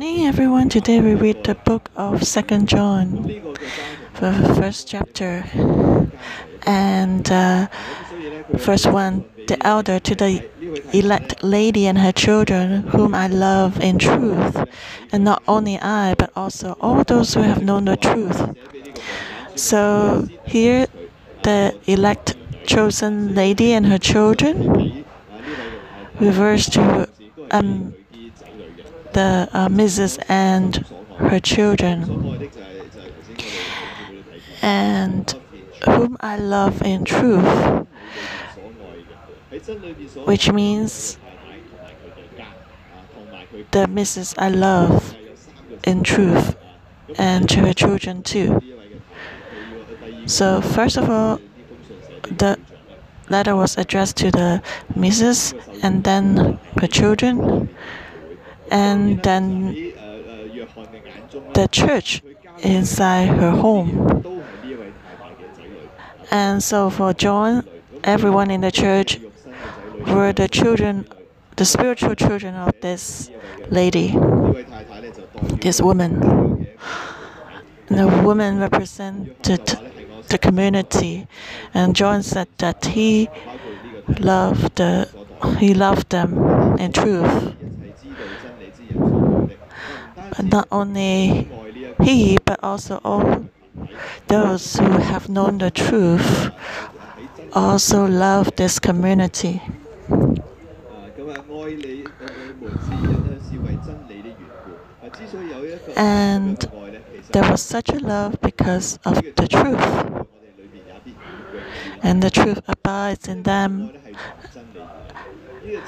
morning, everyone. Today we read the book of Second John, the first chapter, and uh, first one, the elder to the elect lady and her children, whom I love in truth, and not only I, but also all those who have known the truth. So here, the elect chosen lady and her children refers to um, the uh, Mrs. and her children, and whom I love in truth, which means the Mrs. I love in truth, and to her children too. So, first of all, the letter was addressed to the Mrs. and then her children, and then the church inside her home. And so for John, everyone in the church were the children, the spiritual children of this lady, this woman. The woman represented the community, and John said that he loved the, he loved them in truth. Not only he, but also all those who have known the truth also love this community. And there was such a love because of the truth. And the truth abides in them,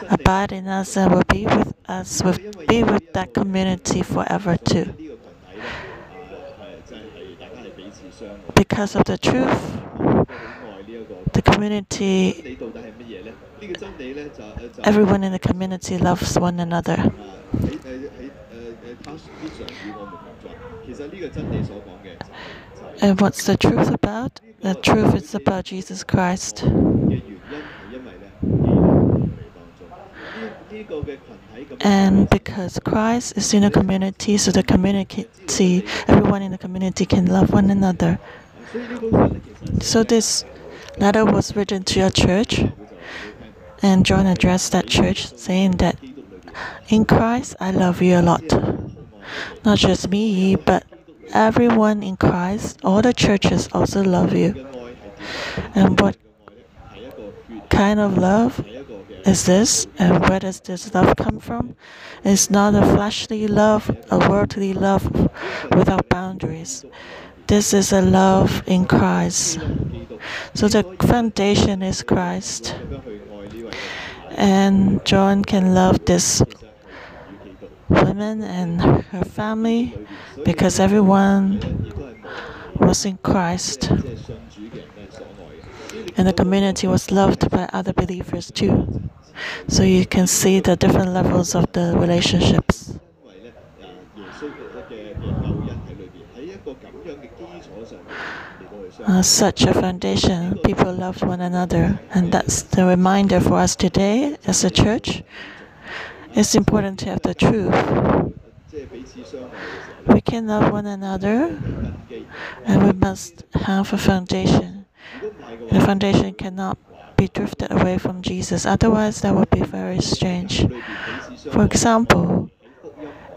abide in us, and will be with us, will be with that community forever too. Because of the truth, the community, everyone in the community loves one another. And what's the truth about? The truth is about Jesus Christ. And because Christ is in the community, so the community, everyone in the community can love one another. So this letter was written to a church, and John addressed that church saying that in Christ I love you a lot. Not just me, but everyone in Christ, all the churches also love you. And what kind of love is this? And where does this love come from? It's not a fleshly love, a worldly love without boundaries. This is a love in Christ. So the foundation is Christ. And John can love this woman and her family because everyone was in Christ. And the community was loved by other believers too. So you can see the different levels of the relationships. Uh, such a foundation, people loved one another, and that's the reminder for us today as a church. It's important to have the truth. We can love one another, and we must have a foundation. The foundation cannot be drifted away from Jesus, otherwise, that would be very strange. For example,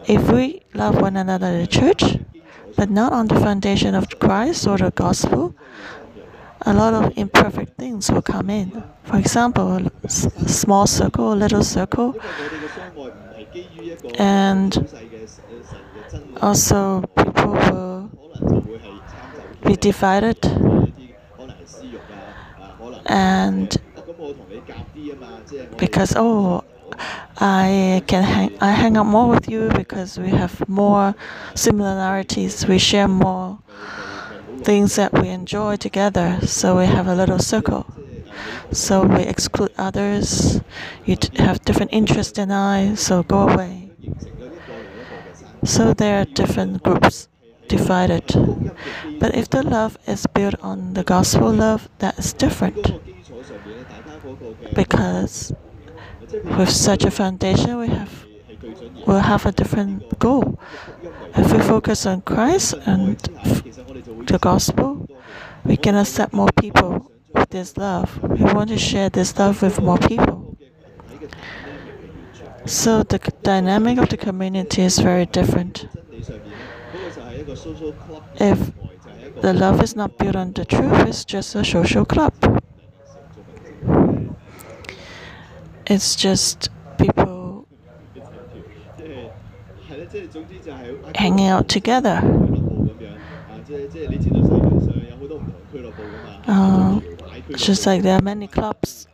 if we love one another in the church, but not on the foundation of Christ or the gospel, a lot of imperfect things will come in. For example, a small circle, a little circle, and also people will be divided and because oh I can hang I hang out more with you because we have more similarities. We share more things that we enjoy together. So we have a little circle. So we exclude others. You have different interests than I so go away. So there are different groups divided. But if the love is built on the gospel love, that is different. Because with such a foundation, we have will have a different goal. If we focus on Christ and the gospel, we can accept more people with this love. We want to share this love with more people. So the dynamic of the community is very different. If the love is not built on the truth, it's just a social club. It's just people hanging out together. Uh, just like there are many clubs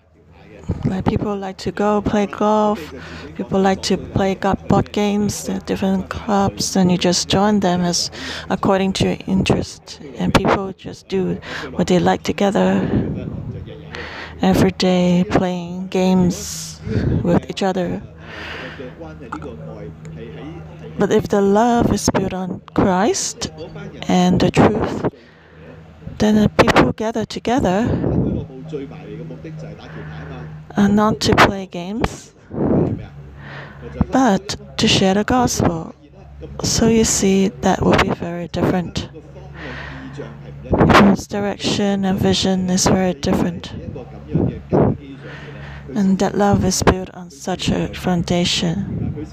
like people like to go play golf, people like to play board games, at different clubs, and you just join them as according to your interest. And people just do what they like together every day, playing games with each other. But if the love is built on Christ and the truth, then the people gather together uh, not to play games, but to share the gospel. So you see, that will be very different. People's direction and vision is very different. And that love is built on such a foundation.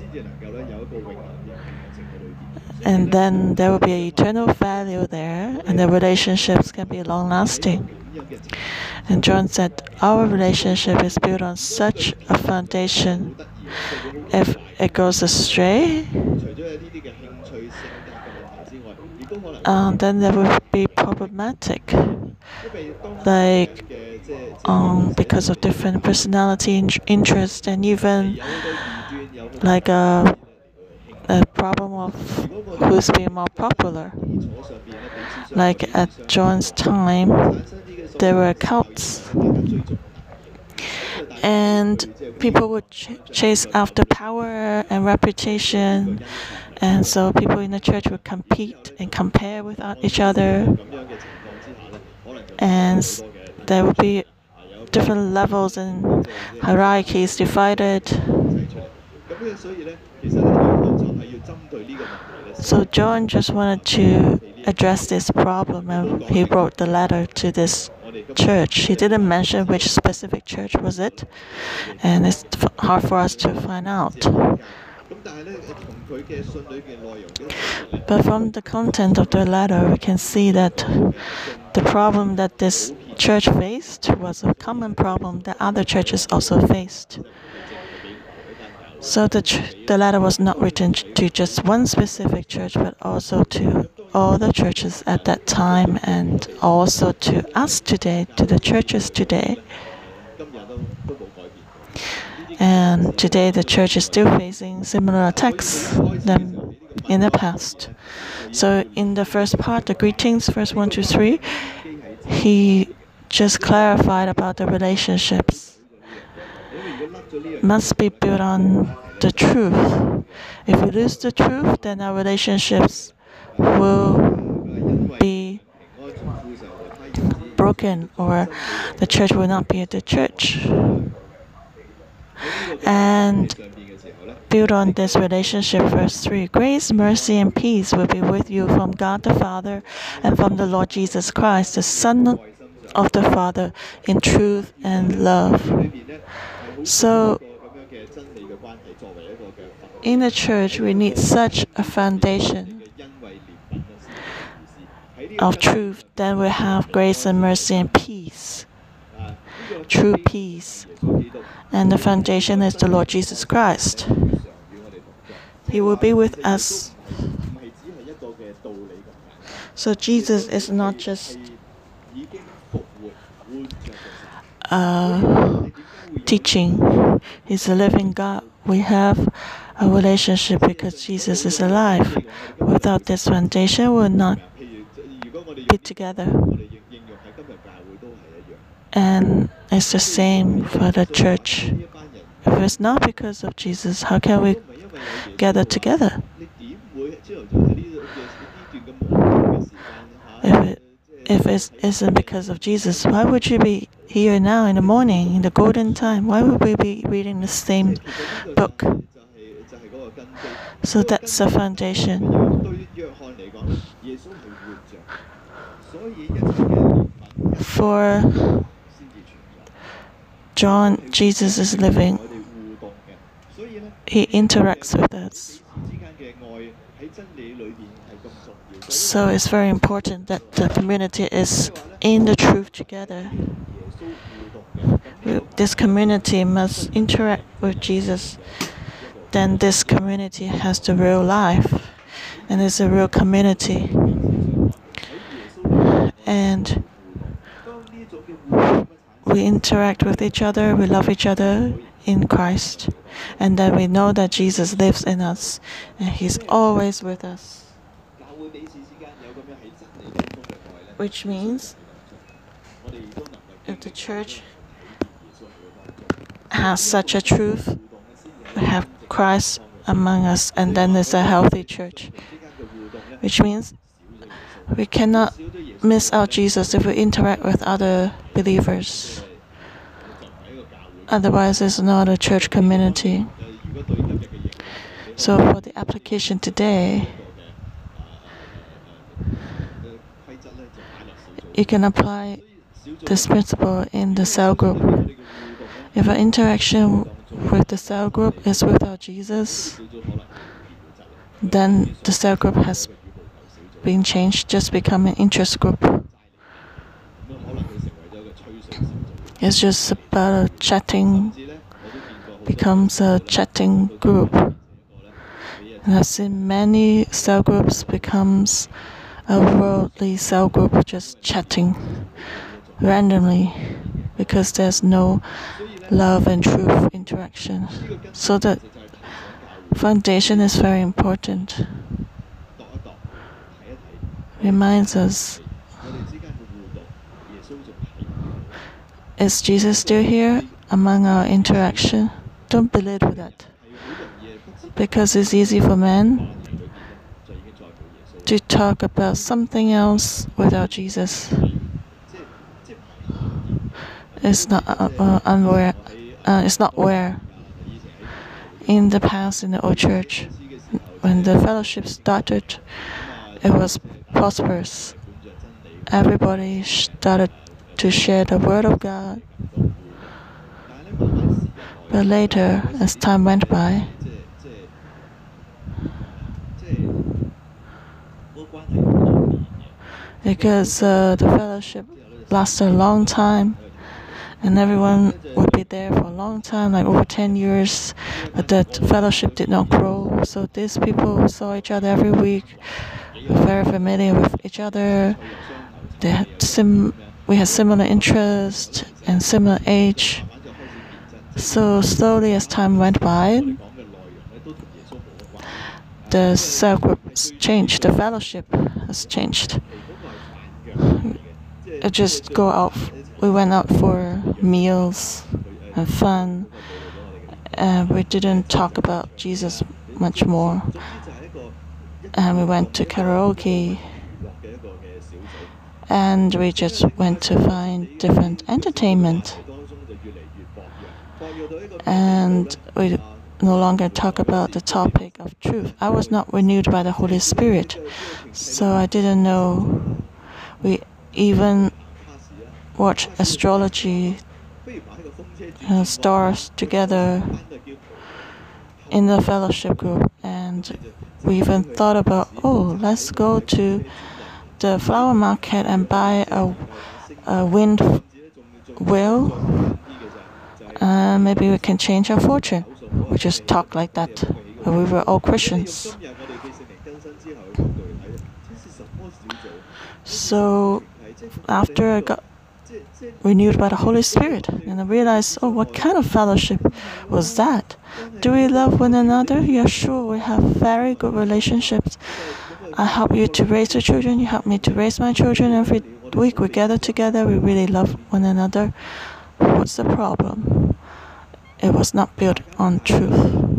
And then there will be an eternal value there, and the relationships can be long lasting. And John said, Our relationship is built on such a foundation. If it goes astray, um, then that would be problematic. Like, um, because of different personality, interests, and even like a, a problem of who's being more popular. Like at John's time, there were cults. And people would ch chase after power and reputation. And so people in the church would compete and compare with each other. And there would be different levels and hierarchies divided. So John just wanted to address this problem and he wrote the letter to this church. He didn't mention which specific church was it, and it's hard for us to find out. But from the content of the letter, we can see that the problem that this church faced was a common problem that other churches also faced. So the, the letter was not written to just one specific church, but also to all the churches at that time and also to us today, to the churches today. And today the church is still facing similar attacks than in the past. So in the first part, the greetings, verse 1 to 3, he just clarified about the relationships must be built on the truth. If we lose the truth, then our relationships will be broken or the church will not be at the church. And build on this relationship, verse 3 Grace, mercy, and peace will be with you from God the Father and from the Lord Jesus Christ, the Son of the Father, in truth and love. So, in the church, we need such a foundation of truth, then we have grace and mercy and peace. True peace. And the foundation is the Lord Jesus Christ. He will be with us. So Jesus is not just uh, teaching, He's a living God. We have a relationship because Jesus is alive. Without this foundation, we will not be together. And it's the same for the church. If it's not because of Jesus, how can we gather together? If it, if it isn't because of Jesus, why would you be here now in the morning, in the golden time? Why would we be reading the same book? So that's the foundation. For John, Jesus is living. He interacts with us. So it's very important that the community is in the truth together. This community must interact with Jesus. Then this community has the real life and is a real community and we interact with each other, we love each other in Christ, and then we know that Jesus lives in us and He's always with us. Which means if the church has such a truth, we have Christ among us, and then it's a healthy church. Which means we cannot miss out Jesus if we interact with other believers. Otherwise, it's not a church community. So, for the application today, you can apply this principle in the cell group. If our interaction with the cell group is without Jesus, then the cell group has being changed, just become an interest group. It's just about a chatting, becomes a chatting group. And I've seen many cell groups becomes a worldly cell group just chatting randomly because there's no love and truth interaction. So the foundation is very important reminds us Is Jesus still here among our interaction? Don't belittle that. Because it's easy for men to talk about something else without Jesus. It's not uh, uh unaware. Uh, it's not where. In the past, in the old church, when the fellowship started, it was prosperous. Everybody started to share the word of God. But later, as time went by, because uh, the fellowship lasted a long time, and everyone would be there for a long time, like over 10 years, but that fellowship did not grow. So these people saw each other every week very familiar with each other. They had sim we had similar interests and similar age. So slowly as time went by, the cell group changed, the fellowship has changed. It just go out we went out for meals and fun and we didn't talk about Jesus much more and we went to karaoke and we just went to find different entertainment. And we no longer talk about the topic of truth. I was not renewed by the Holy Spirit, so I didn't know. We even watch astrology uh, stars together in the fellowship group. And and we even thought about, oh, let's go to the flower market and buy a, a wind wheel. Uh, maybe we can change our fortune. We just talk like that. But we were all Christians. So after I got renewed by the Holy Spirit, and I realized, oh, what kind of fellowship was that? Do we love one another? Yeah, sure, we have very good relationships. I help you to raise your children, you help me to raise my children. Every week we gather together, we really love one another. What's the problem? It was not built on truth.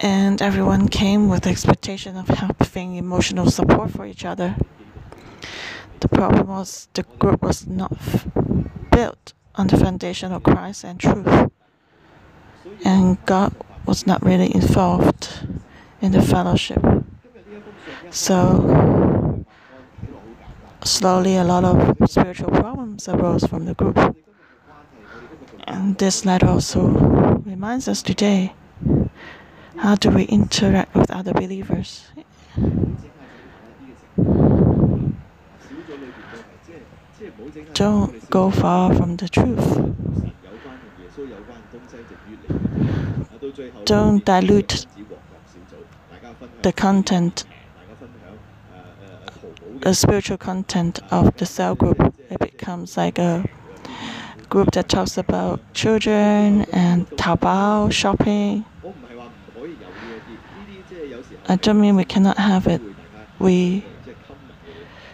and everyone came with the expectation of having emotional support for each other. The problem was the group was not built on the foundation of Christ and truth, and God was not really involved in the fellowship. So, slowly, a lot of spiritual problems arose from the group. And this letter also reminds us today how do we interact with other believers? Don't go far from the truth. Don't dilute the content, the spiritual content of the cell group. It becomes like a group that talks about children and Taobao shopping uh, I don't mean we cannot have it. We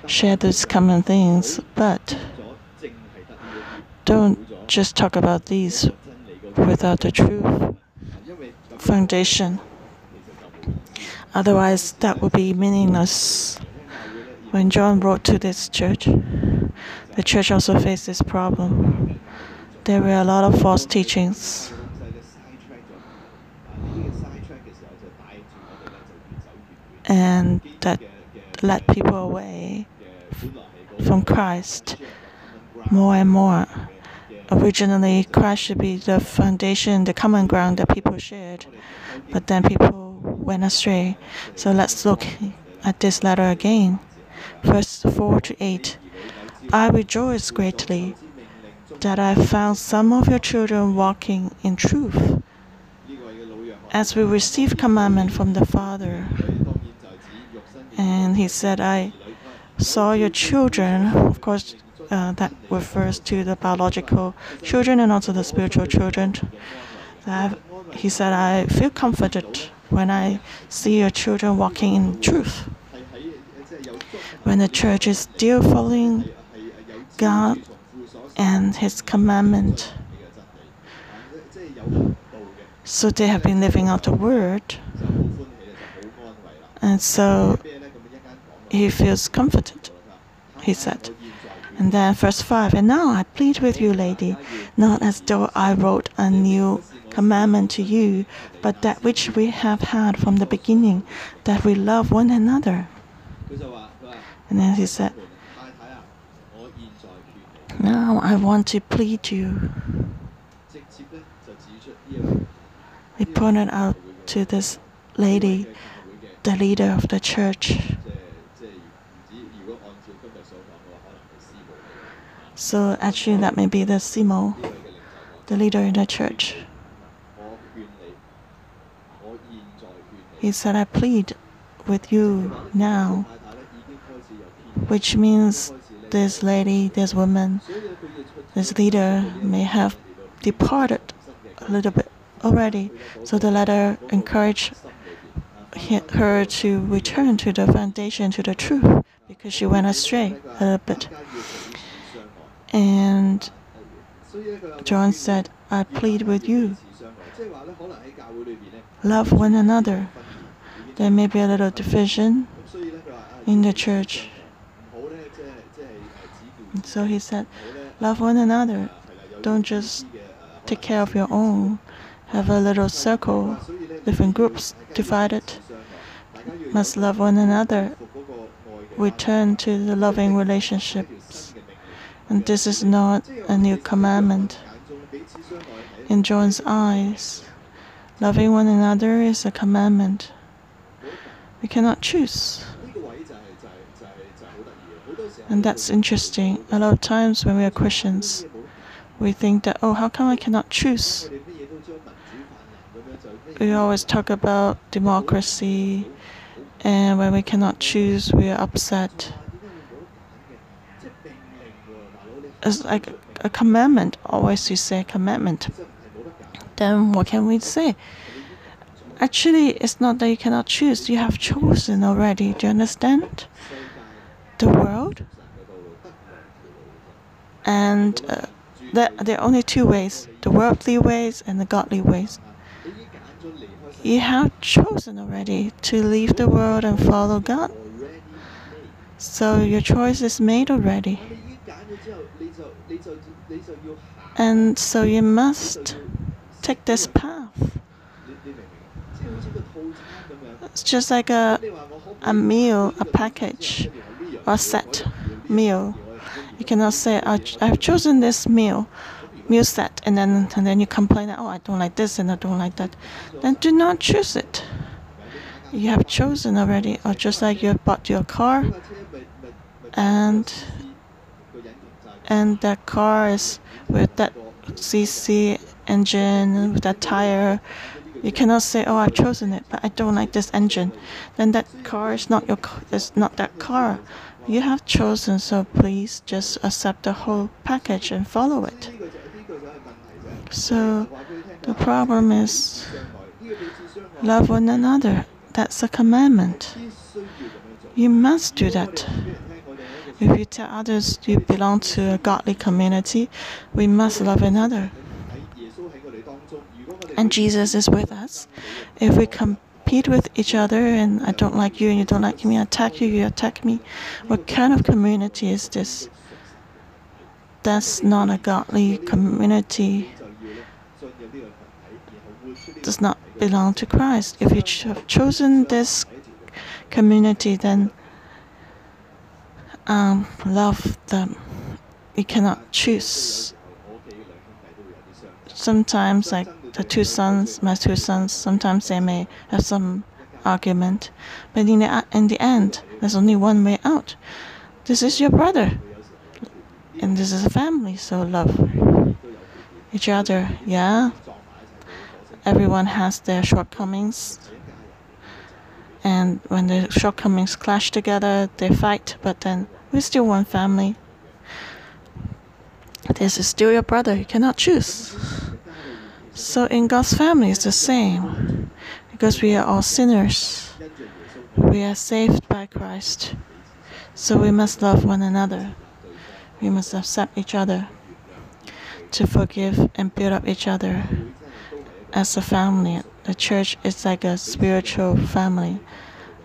share those common things, but don't just talk about these without the true foundation. Otherwise, that would be meaningless. When John wrote to this church, the church also faced this problem. There were a lot of false teachings. and that led people away from Christ more and more. Originally, Christ should be the foundation, the common ground that people shared, but then people went astray. So let's look at this letter again. Verse 4 to 8 I rejoice greatly that I found some of your children walking in truth as we receive commandment from the Father and he said, I saw your children. Of course, uh, that refers to the biological children and also the spiritual children. He said, I feel comforted when I see your children walking in truth. When the church is still following God and His commandment, so they have been living out the word. And so he feels comforted, he said. And then verse 5 And now I plead with you, lady, not as though I wrote a new commandment to you, but that which we have had from the beginning, that we love one another. And then he said, Now I want to plead you. He pointed out to this lady, the leader of the church, So actually, that may be the Simo, the leader in the church. He said, I plead with you now, which means this lady, this woman, this leader may have departed a little bit already. So the letter encouraged her to return to the foundation, to the truth, because she went astray a little bit. And John said, I plead with you. Love one another. There may be a little division in the church. So he said, Love one another. Don't just take care of your own. Have a little circle, different groups divided. Must love one another. Return to the loving relationship. And this is not a new commandment. In John's eyes, loving one another is a commandment. We cannot choose. And that's interesting. A lot of times when we are Christians, we think that, oh, how come I cannot choose? We always talk about democracy, and when we cannot choose, we are upset. it's like a commandment. Always we say commandment. Then what can we say? Actually, it's not that you cannot choose. You have chosen already. Do you understand? The world and uh, there, there are only two ways: the worldly ways and the godly ways. You have chosen already to leave the world and follow God. So your choice is made already. And so you must take this path. It's just like a, a meal, a package, or a set meal. You cannot say, I've chosen this meal, meal set, and then, and then you complain that, oh, I don't like this and I don't like that. Then do not choose it. You have chosen already, or just like you bought your car and and that car is with that cc engine with that tire. You cannot say oh i've chosen it but i don't like this engine. Then that car is not your it's not that car. You have chosen so please just accept the whole package and follow it. So the problem is love one another. That's a commandment. You must do that. If you tell others you belong to a godly community, we must love another. And Jesus is with us. If we compete with each other and I don't like you and you don't like me, I attack you, you attack me, what kind of community is this? That's not a godly community. Does not belong to Christ. If you have cho chosen this community, then um, love that You cannot choose. Sometimes, like the two sons, my two sons, sometimes they may have some argument, but in the in the end, there's only one way out. This is your brother, and this is a family, so love each other. Yeah, everyone has their shortcomings and when the shortcomings clash together, they fight, but then we're still one family. This is still your brother. You cannot choose. So in God's family, it's the same. Because we are all sinners, we are saved by Christ. So we must love one another. We must accept each other, to forgive and build up each other as a family. The church is like a spiritual family.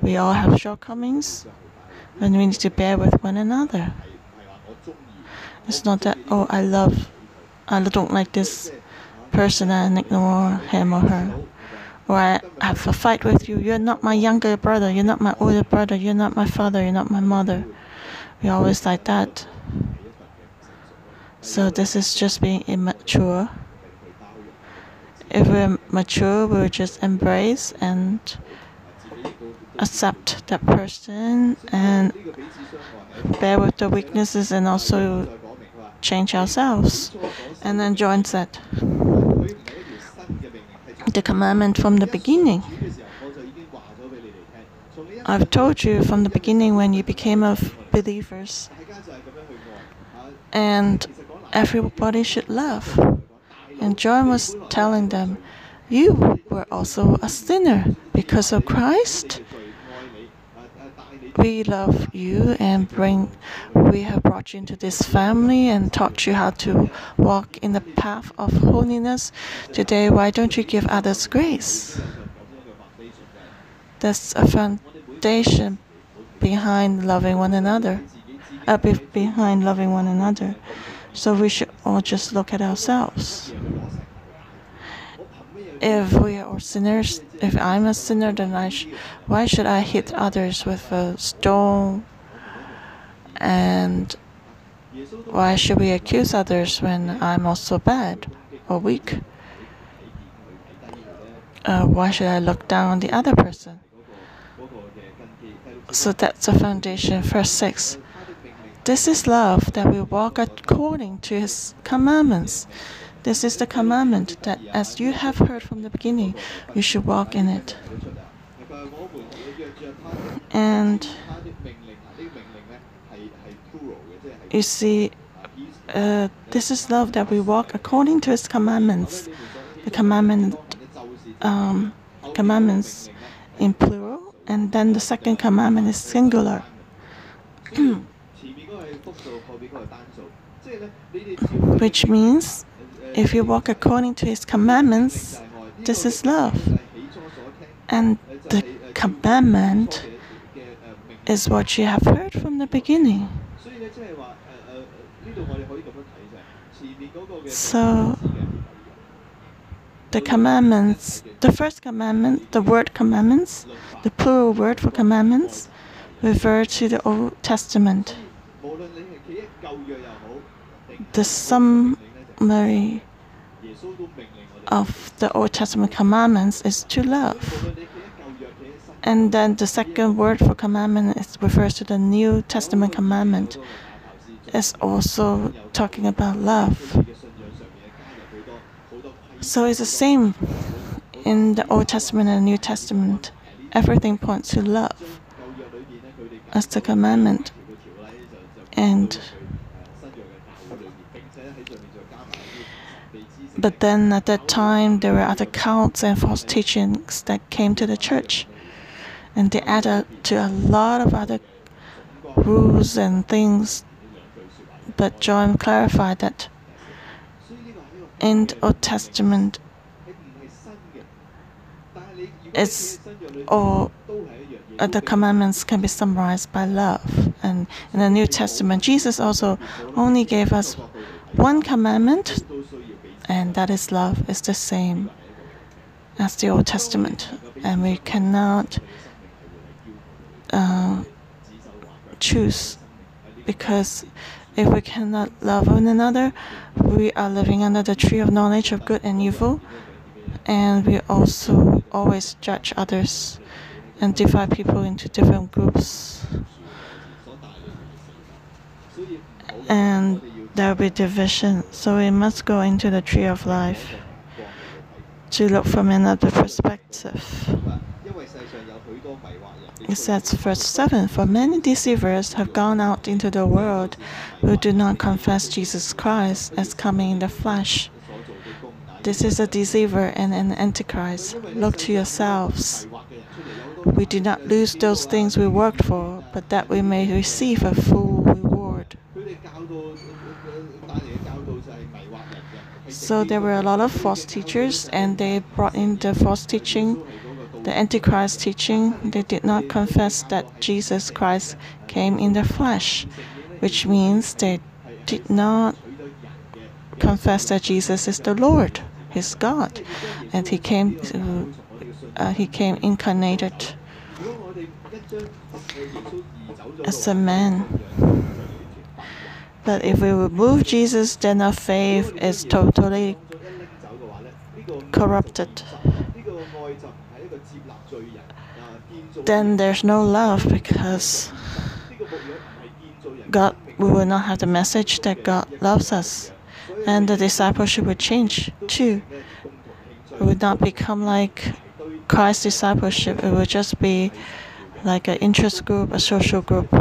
We all have shortcomings, and we need to bear with one another. It's not that, oh, I love, I don't like this person and ignore him or her. Or I have a fight with you. You're not my younger brother. You're not my older brother. You're not my father. You're not my mother. We always like that. So this is just being immature. If we're mature, we'll just embrace and accept that person and bear with the weaknesses and also change ourselves and then join that. The commandment from the beginning. I've told you from the beginning when you became of believers, and everybody should love. And John was telling them, You were also a sinner because of Christ. We love you and bring we have brought you into this family and taught you how to walk in the path of holiness. Today why don't you give others grace? That's a foundation behind loving one another. Uh, be- behind loving one another. So we should all just look at ourselves. If we are sinners, if I'm a sinner, then I sh- why should I hit others with a stone? And why should we accuse others when I'm also bad or weak? Uh, why should I look down on the other person? So that's the foundation. Verse 6. This is love that we walk according to his commandments. This is the commandment that as you have heard from the beginning, you should walk in it. And you see, uh, this is love that we walk according to his commandments. The commandment, um, commandments in plural, and then the second commandment is singular. Which means if you walk according to His commandments, this is love. And the commandment is what you have heard from the beginning. So, the commandments, the first commandment, the word commandments, the plural word for commandments, refer to the Old Testament. The sum of the Old Testament commandments is to love. And then the second word for commandment is, refers to the New Testament commandment. It's also talking about love. So it's the same in the Old Testament and New Testament. Everything points to love as the commandment. And But then at that time, there were other cults and false teachings that came to the church. And they added to a lot of other rules and things. But John clarified that in the Old Testament, it's all uh, the commandments can be summarized by love. And in the New Testament, Jesus also only gave us one commandment and that is love is the same as the Old Testament, and we cannot uh, choose because if we cannot love one another, we are living under the tree of knowledge of good and evil, and we also always judge others and divide people into different groups. And there will be division. So we must go into the tree of life to look from another perspective. It says, verse 7 For many deceivers have gone out into the world who do not confess Jesus Christ as coming in the flesh. This is a deceiver and an antichrist. Look to yourselves. We do not lose those things we worked for, but that we may receive a full So there were a lot of false teachers, and they brought in the false teaching, the Antichrist teaching. They did not confess that Jesus Christ came in the flesh, which means they did not confess that Jesus is the Lord, His God, and He came, uh, He came incarnated as a man. But if we remove Jesus, then our faith is totally corrupted. Then there's no love because God, we will not have the message that God loves us. And the discipleship will change too. It would not become like Christ's discipleship, it would just be like an interest group, a social group.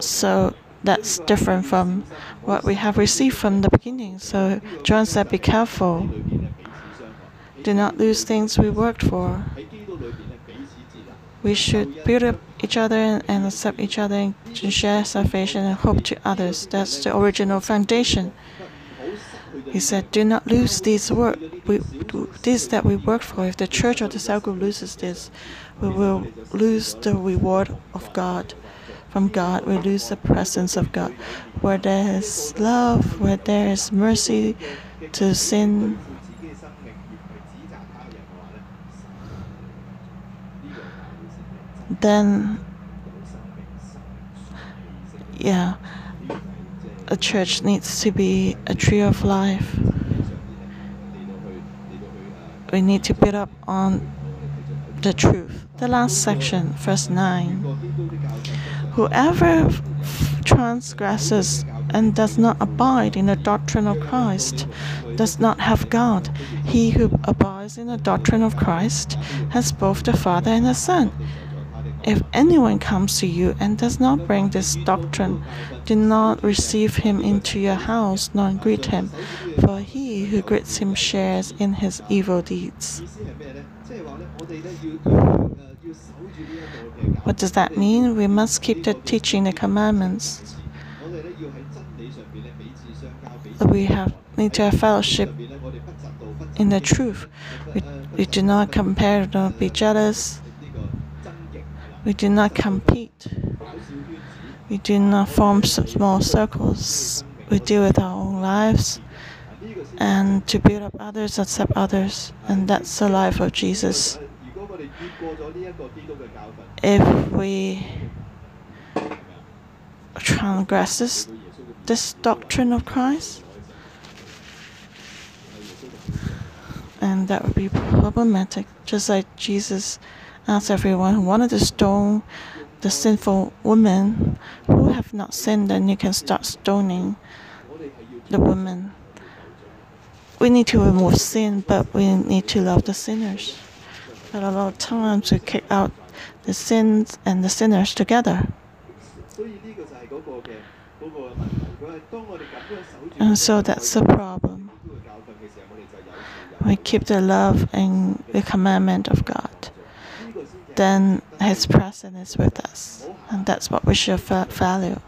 So that's different from what we have received from the beginning. So John said, Be careful. Do not lose things we worked for. We should build up each other and accept each other and share salvation and hope to others. That's the original foundation. He said, Do not lose this work, we, this that we worked for. If the church or the cell group loses this, we will lose the reward of God from God. We lose the presence of God. Where there is love, where there is mercy to sin, then, yeah, a church needs to be a tree of life. We need to build up on the truth. The last section, verse 9. Whoever transgresses and does not abide in the doctrine of Christ does not have God. He who abides in the doctrine of Christ has both the Father and the Son. If anyone comes to you and does not bring this doctrine, do not receive him into your house, nor greet him, for he who greets him shares in his evil deeds. What does that mean? We must keep the teaching, the commandments. We have need to have fellowship in the truth. We, we do not compare, don't be jealous. We do not compete. We do not form small circles. We deal with our own lives and to build up others, accept others. And that's the life of Jesus if we transgress this, this doctrine of Christ, and that would be problematic, just like Jesus asked everyone who wanted to stone the sinful woman who have not sinned, then you can start stoning the woman. We need to remove sin, but we need to love the sinners that allow time to kick out the sins and the sinners together. And so that's the problem. We keep the love and the commandment of God. Then His presence is with us. And that's what we should value.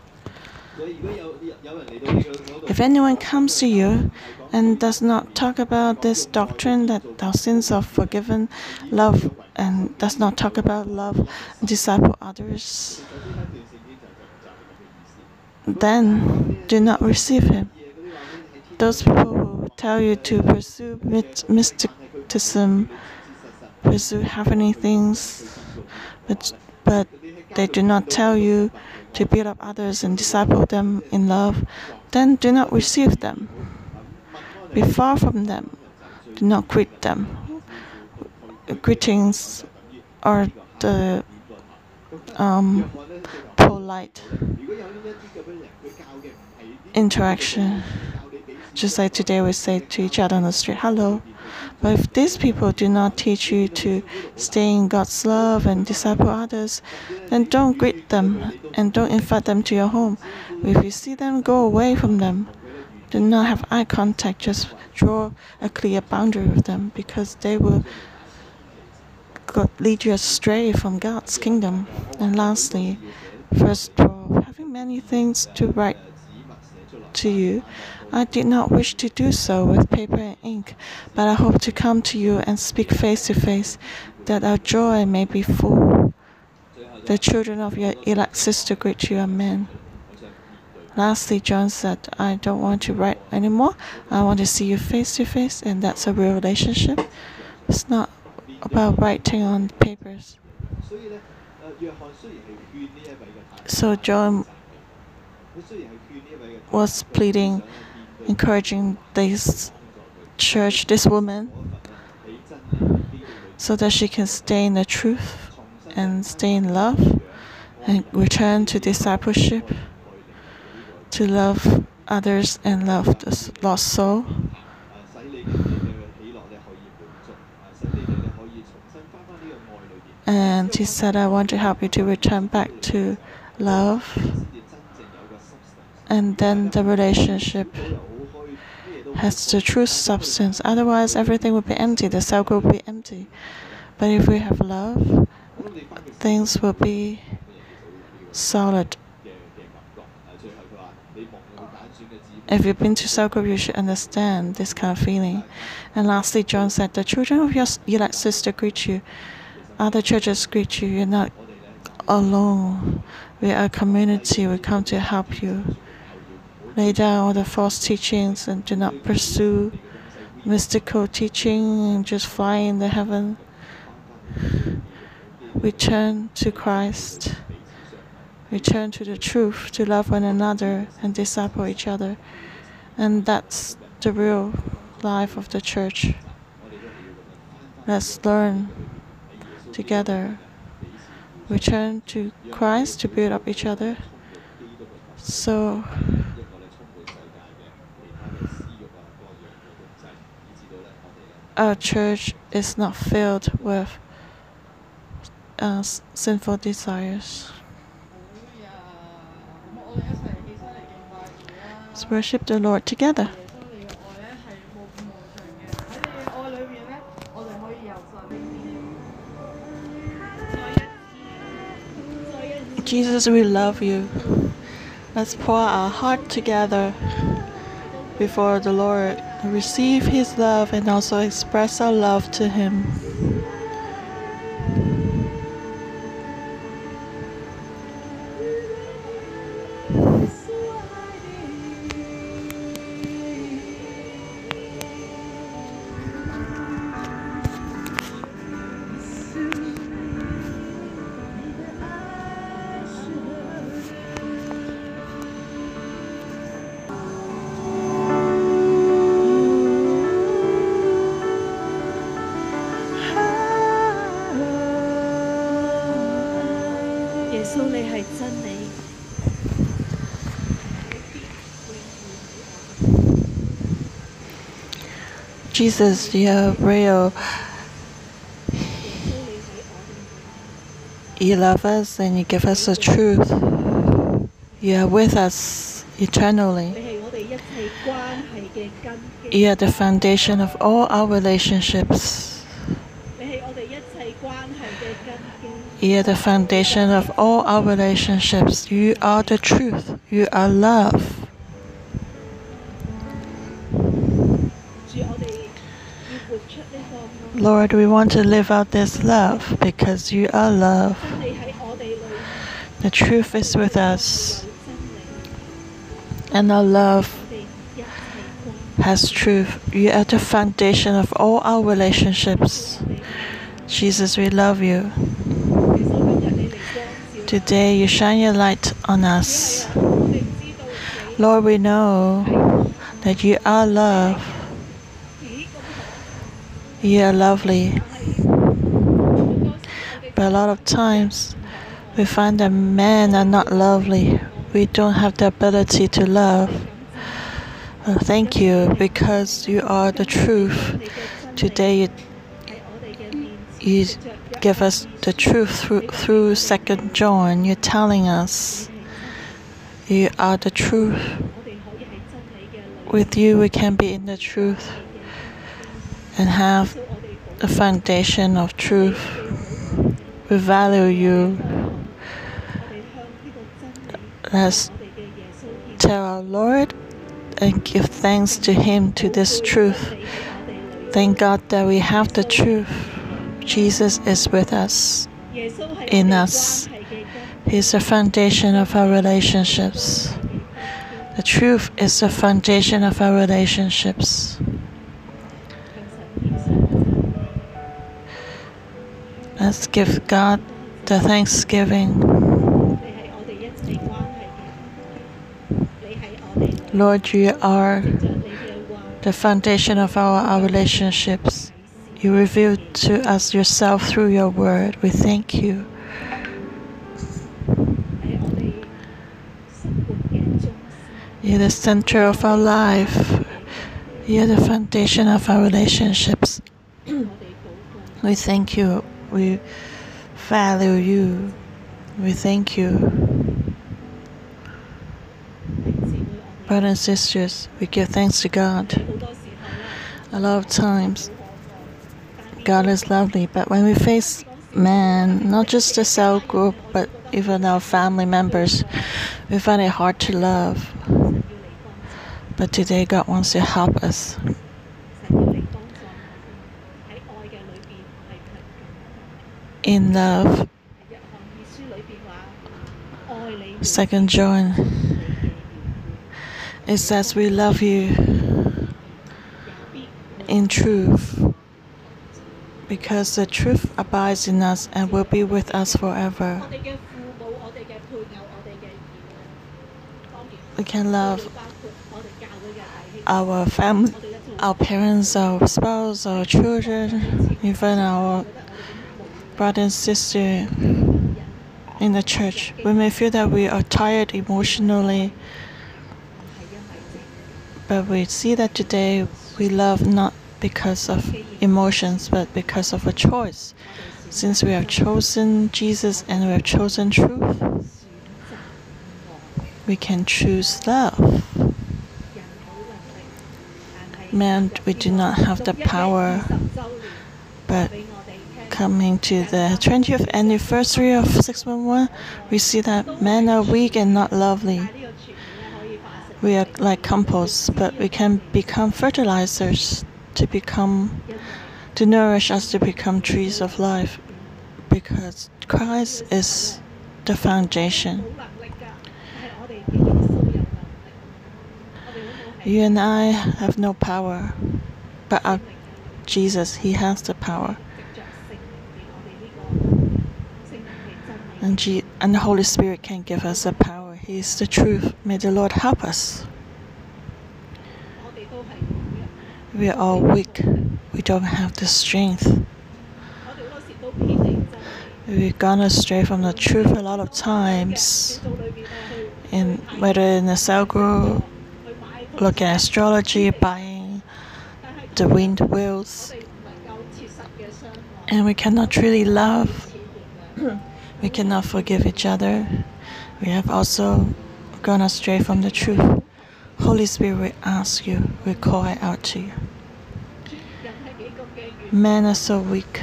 If anyone comes to you and does not talk about this doctrine that our sins are forgiven, love, and does not talk about love, disciple others, then do not receive him. Those people who tell you to pursue mysticism, pursue heavenly things, but, but they do not tell you to build up others and disciple them in love, then do not receive them. Be far from them. Do not greet them. Greetings are the um, polite interaction. Just like today, we say to each other on the street, hello. But if these people do not teach you to stay in God's love and disciple others, then don't greet them and don't invite them to your home. If you see them, go away from them do not have eye contact, just draw a clear boundary with them because they will lead you astray from God's kingdom. And lastly, verse 12 having many things to write to you, I did not wish to do so with paper and ink, but I hope to come to you and speak face to face, that our joy may be full. The children of your elect sister greet you, Amen. Lastly, John said, I don't want to write anymore. I want to see you face to face, and that's a real relationship. It's not about writing on papers. So John was pleading, encouraging this church, this woman, so that she can stay in the truth and stay in love and return to discipleship to love others and love the lost soul. And he said, I want to help you to return back to love. And then the relationship has the true substance. Otherwise, everything will be empty. The cell will be empty. But if we have love, things will be solid. If you've been to cell you should understand this kind of feeling. And lastly, John said, The children of your elect sister greet you. Other churches greet you. You're not alone. We are a community. We come to help you. Lay down all the false teachings and do not pursue mystical teaching and just fly in the heaven. We turn to Christ return to the truth, to love one another and disciple each other. And that's the real life of the church. Let's learn together. Return to Christ to build up each other. So our church is not filled with uh, sinful desires. Let's worship the Lord together. Jesus, we love you. Let's pour our heart together before the Lord, receive His love, and also express our love to Him. Jesus, you are real. You love us and you give us the truth. You are with us eternally. You are the foundation of all our relationships. You are the foundation of all our relationships. You are the truth. You are love. Lord, we want to live out this love because you are love. The truth is with us, and our love has truth. You are the foundation of all our relationships. Jesus, we love you. Today, you shine your light on us. Lord, we know that you are love yeah lovely. But a lot of times we find that men are not lovely. We don't have the ability to love. Uh, thank you because you are the truth. Today you, you give us the truth through, through second john. You're telling us you are the truth. With you we can be in the truth and have a foundation of truth. We value you. Let's tell our Lord and give thanks to Him to this truth. Thank God that we have the truth. Jesus is with us, in us. He's the foundation of our relationships. The truth is the foundation of our relationships. Let's give God the thanksgiving. Lord, you are the foundation of our relationships. You reveal to us yourself through your word. We thank you. You're the center of our life. You're the foundation of our relationships. we thank you we value you. We thank you. Brothers and sisters, we give thanks to God. A lot of times, God is lovely, but when we face man, not just the cell group, but even our family members, we find it hard to love. But today, God wants to help us. in love. 2nd John it says we love you in truth because the truth abides in us and will be with us forever. We can love our family, our parents, our spouse, our children, even our brother and sister in the church. We may feel that we are tired emotionally, but we see that today we love not because of emotions, but because of a choice. Since we have chosen Jesus and we have chosen truth, we can choose love. Man, we do not have the power, but coming to the 20th anniversary of 611, we see that men are weak and not lovely. We are like compost, but we can become fertilizers to become, to nourish us to become trees of life, because Christ is the foundation. You and I have no power, but our Jesus, He has the power. and, and the Holy Spirit can give us the power. He is the truth. May the Lord help us. We are all weak. We don't have the strength. We've gone astray from the truth a lot of times. In whether in the cell group, looking at astrology, buying the wind wheels, and we cannot truly really love we cannot forgive each other, we have also gone astray from the truth. Holy Spirit, we ask you, we cry out to you. Men are so weak.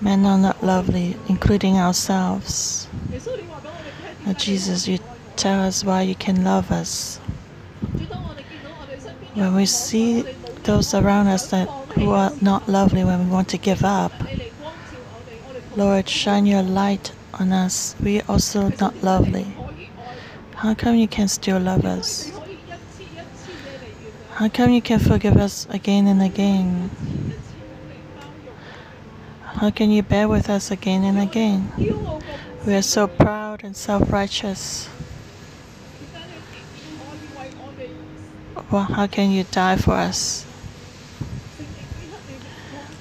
Men are not lovely, including ourselves. Now, Jesus, you tell us why you can love us. When we see those around us that who are not lovely, when we want to give up, Lord, shine your light on us. We are also not lovely. How come you can still love us? How come you can forgive us again and again? How can you bear with us again and again? We are so proud and self righteous. Well, how can you die for us?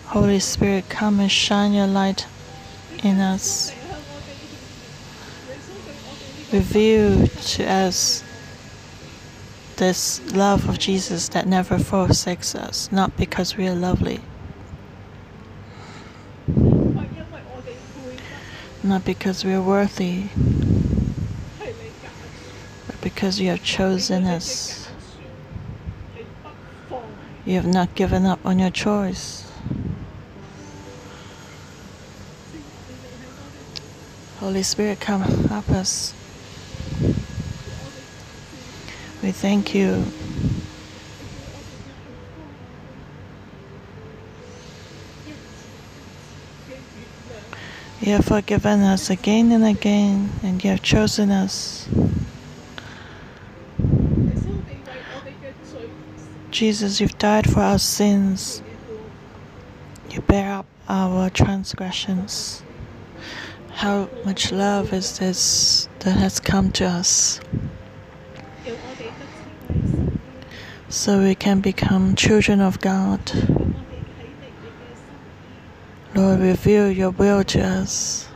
Holy Spirit, come and shine your light in us, reveal to us this love of Jesus that never forsakes us, not because we are lovely, not because we are worthy, but because you have chosen us. You have not given up on your choice. Holy Spirit, come help us. We thank you. You have forgiven us again and again, and you have chosen us. Jesus, you've died for our sins. You bear up our transgressions. How much love is this that has come to us? So we can become children of God. Lord, reveal your will to us.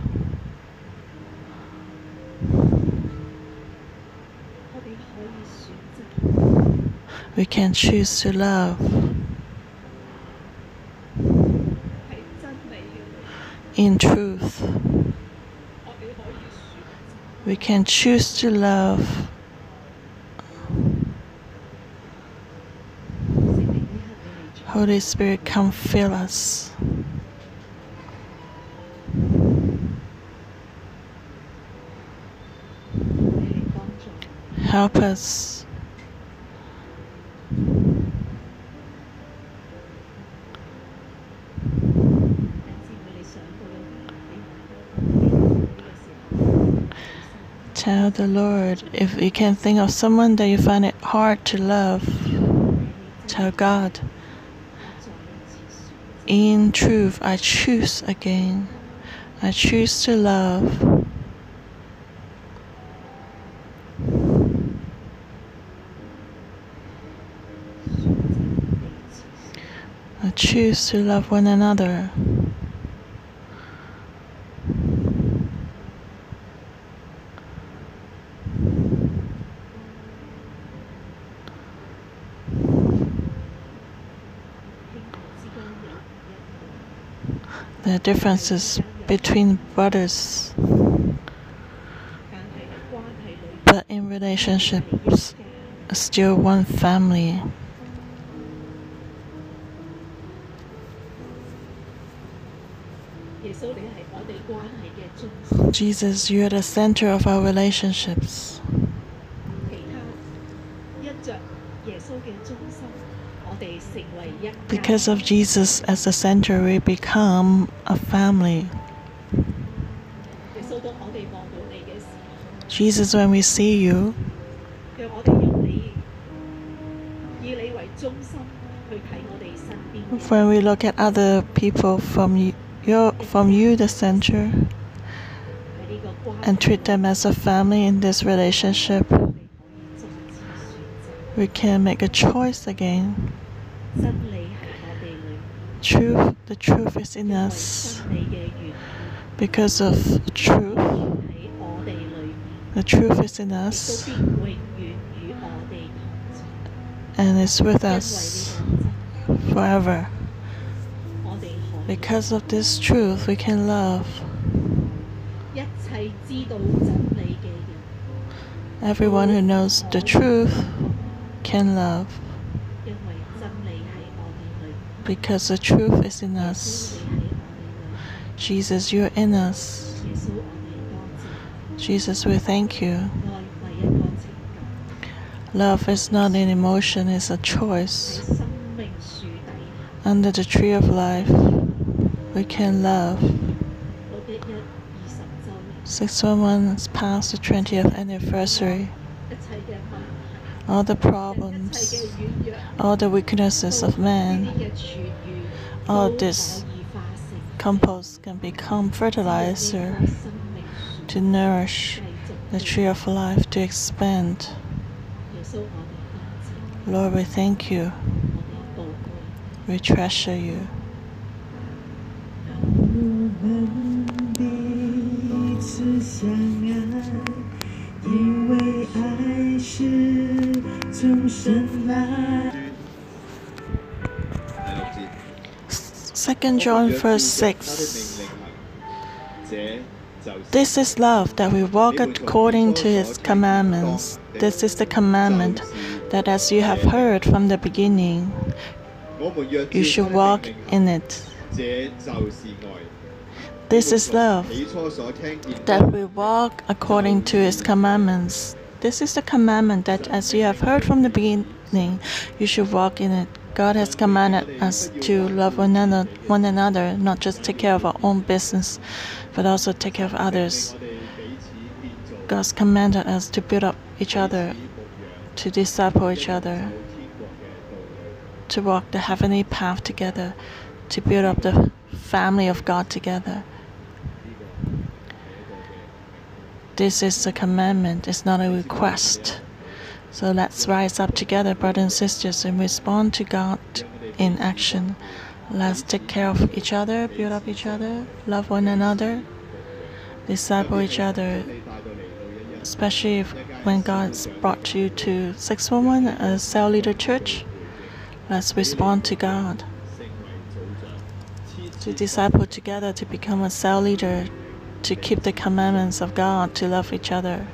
We can choose to love. In truth. We can choose to love. Holy Spirit, come fill us. Help us. the Lord. If you can think of someone that you find it hard to love, tell God, in truth, I choose again. I choose to love. I choose to love one another. The differences between brothers, but in relationships, still one family. Jesus, you are the center of our relationships. Because of Jesus as the center, we become family. Jesus, when we see you, when we look at other people from you, your, from you, the center, and treat them as a family in this relationship, we can make a choice again truth, the truth is in us. Because of truth, the truth is in us and it's with us forever. Because of this truth, we can love. Everyone who knows the truth can love because the truth is in us. Jesus, you're in us. Jesus, we thank you. Love is not an emotion, it's a choice. Under the tree of life, we can love. 611 has past the 20th anniversary all the problems, all the weaknesses of man, all this compost can become fertilizer to nourish the tree of life to expand. Lord, we thank you. We treasure you. Second John verse six. This is love that we walk according to his commandments. This is the commandment that as you have heard from the beginning, you should walk in it. This is love that we walk according to his commandments. This is the commandment that as you have heard from the beginning, you should walk in it. God has commanded us to love one another, one another, not just take care of our own business, but also take care of others. God's commanded us to build up each other, to disciple each other, to walk the heavenly path together, to build up the family of God together. This is a commandment, it's not a request. So let's rise up together, brothers and sisters, and respond to God in action. Let's take care of each other, build up each other, love one another, disciple each other, especially if, when God's brought you to 611, a cell leader church. Let's respond to God, to disciple together, to become a cell leader to keep the commandments of God, to love each other.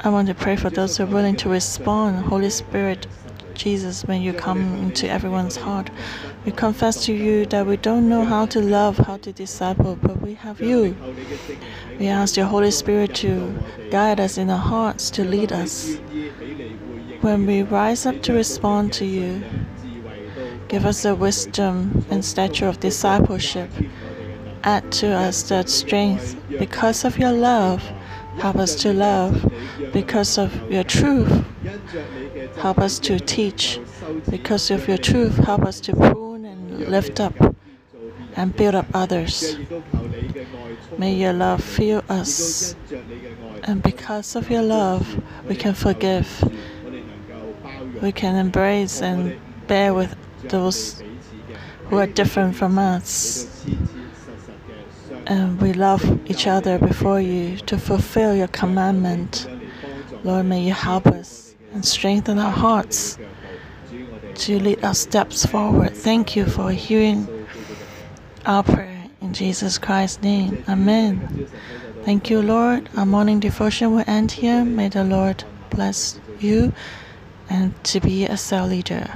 I want to pray for those who are willing to respond. Holy Spirit, Jesus, when you come into everyone's heart, we confess to you that we don't know how to love, how to disciple, but we have you. We ask your Holy Spirit to guide us in our hearts, to lead us. When we rise up to respond to you, Give us the wisdom and stature of discipleship. Add to us that strength because of your love. Help us to love because of your truth. Help us to teach because of your truth. Help us to prune and lift up and build up others. May your love fill us. And because of your love, we can forgive. We can embrace and bear with those who are different from us. And we love each other before you to fulfill your commandment. Lord, may you help us and strengthen our hearts to lead our steps forward. Thank you for hearing our prayer in Jesus Christ's name. Amen. Thank you, Lord. Our morning devotion will end here. May the Lord bless you and to be a cell leader.